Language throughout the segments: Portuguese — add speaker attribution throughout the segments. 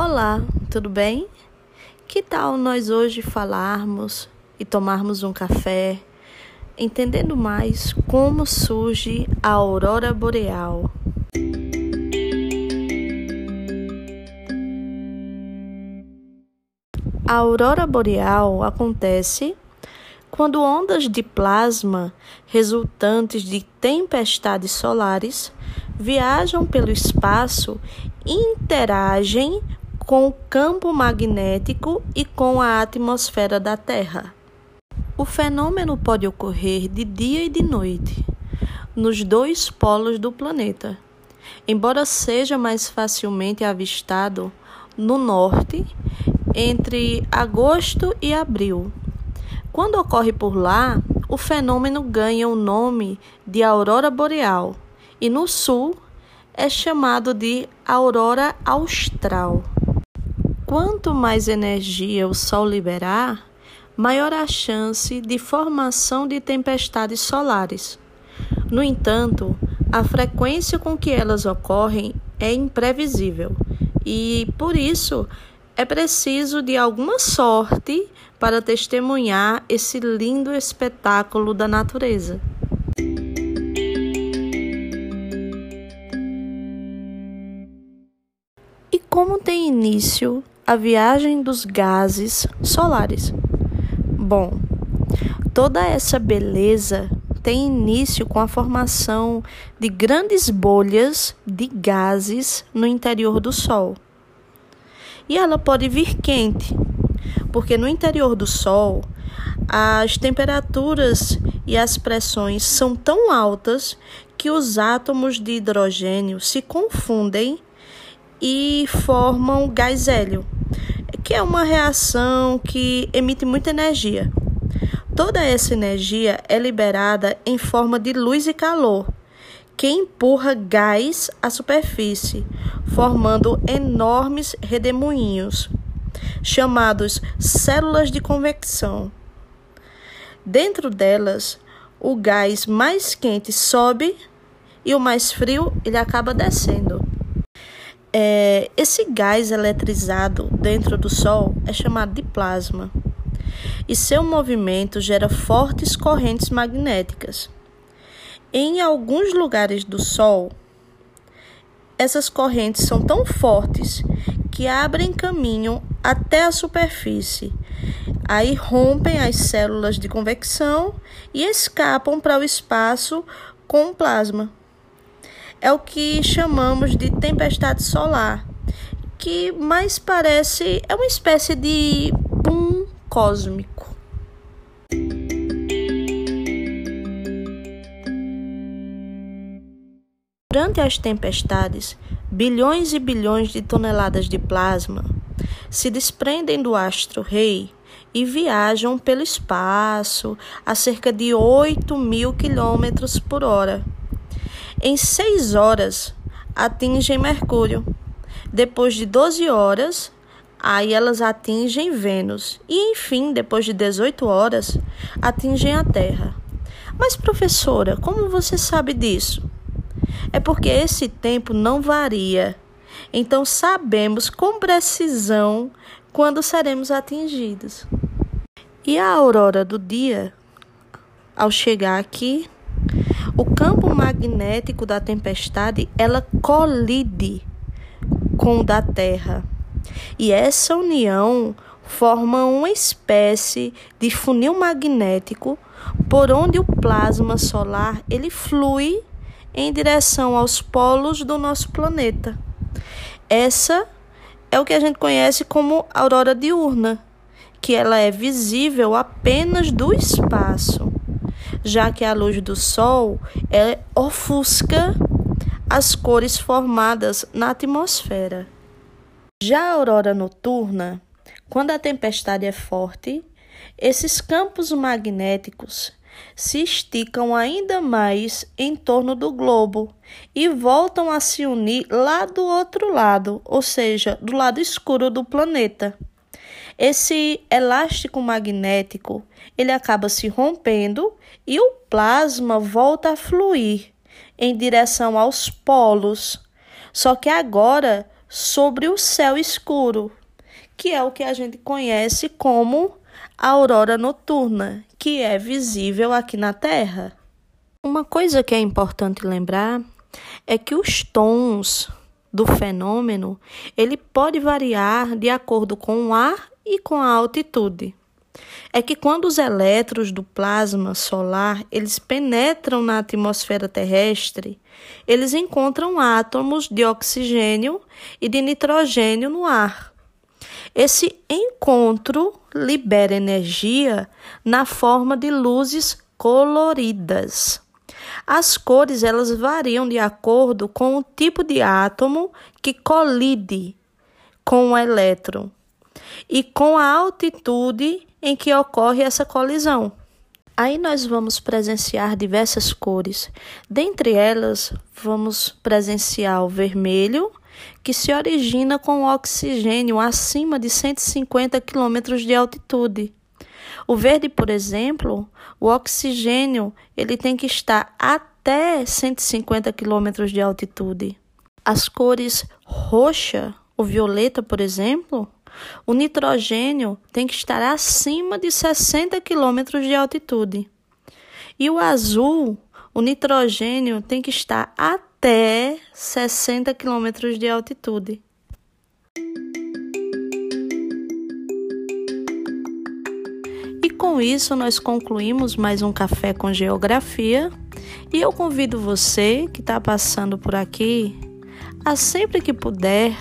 Speaker 1: Olá, tudo bem? Que tal nós hoje falarmos e tomarmos um café, entendendo mais como surge a aurora boreal? A aurora boreal acontece quando ondas de plasma resultantes de tempestades solares viajam pelo espaço e interagem com o campo magnético e com a atmosfera da Terra. O fenômeno pode ocorrer de dia e de noite, nos dois polos do planeta, embora seja mais facilmente avistado no norte, entre agosto e abril. Quando ocorre por lá, o fenômeno ganha o nome de aurora boreal e no sul é chamado de aurora austral. Quanto mais energia o Sol liberar, maior a chance de formação de tempestades solares. No entanto, a frequência com que elas ocorrem é imprevisível e, por isso, é preciso de alguma sorte para testemunhar esse lindo espetáculo da natureza. E como tem início a viagem dos gases solares. Bom, toda essa beleza tem início com a formação de grandes bolhas de gases no interior do Sol. E ela pode vir quente, porque no interior do Sol as temperaturas e as pressões são tão altas que os átomos de hidrogênio se confundem e formam gás hélio que é uma reação que emite muita energia. Toda essa energia é liberada em forma de luz e calor, que empurra gás à superfície, formando enormes redemoinhos, chamados células de convecção. Dentro delas, o gás mais quente sobe e o mais frio ele acaba descendo. É, esse gás eletrizado dentro do Sol é chamado de plasma e seu movimento gera fortes correntes magnéticas. Em alguns lugares do Sol, essas correntes são tão fortes que abrem caminho até a superfície. Aí rompem as células de convecção e escapam para o espaço com plasma é o que chamamos de tempestade solar, que mais parece é uma espécie de boom cósmico. Durante as tempestades, bilhões e bilhões de toneladas de plasma se desprendem do astro-rei e viajam pelo espaço a cerca de 8 mil quilômetros por hora em 6 horas atingem Mercúrio. Depois de 12 horas, aí elas atingem Vênus. E enfim, depois de 18 horas, atingem a Terra. Mas professora, como você sabe disso? É porque esse tempo não varia. Então sabemos com precisão quando seremos atingidos. E a aurora do dia, ao chegar aqui, o campo magnético da tempestade, ela colide com o da Terra. E essa união forma uma espécie de funil magnético por onde o plasma solar ele flui em direção aos polos do nosso planeta. Essa é o que a gente conhece como aurora diurna, que ela é visível apenas do espaço já que a luz do sol é, ofusca as cores formadas na atmosfera. Já a aurora noturna, quando a tempestade é forte, esses campos magnéticos se esticam ainda mais em torno do globo e voltam a se unir lá do outro lado, ou seja, do lado escuro do planeta. Esse elástico magnético, ele acaba se rompendo e o plasma volta a fluir em direção aos polos. Só que agora sobre o céu escuro, que é o que a gente conhece como aurora noturna, que é visível aqui na Terra. Uma coisa que é importante lembrar é que os tons do fenômeno, ele pode variar de acordo com o ar e com a altitude. É que quando os elétrons do plasma solar, eles penetram na atmosfera terrestre, eles encontram átomos de oxigênio e de nitrogênio no ar. Esse encontro libera energia na forma de luzes coloridas. As cores elas variam de acordo com o tipo de átomo que colide com o elétron e com a altitude em que ocorre essa colisão. Aí nós vamos presenciar diversas cores. Dentre elas, vamos presenciar o vermelho, que se origina com oxigênio acima de 150 km de altitude. O verde, por exemplo, o oxigênio ele tem que estar até 150 km de altitude. As cores roxa, o violeta, por exemplo, o nitrogênio tem que estar acima de 60 km de altitude. E o azul, o nitrogênio tem que estar até 60 km de altitude. Com isso nós concluímos mais um café com geografia. E eu convido você que está passando por aqui a sempre que puder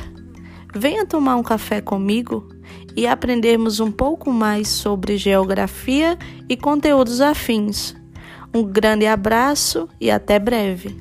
Speaker 1: Venha tomar um café comigo e aprendermos um pouco mais sobre geografia e conteúdos afins. Um grande abraço e até breve.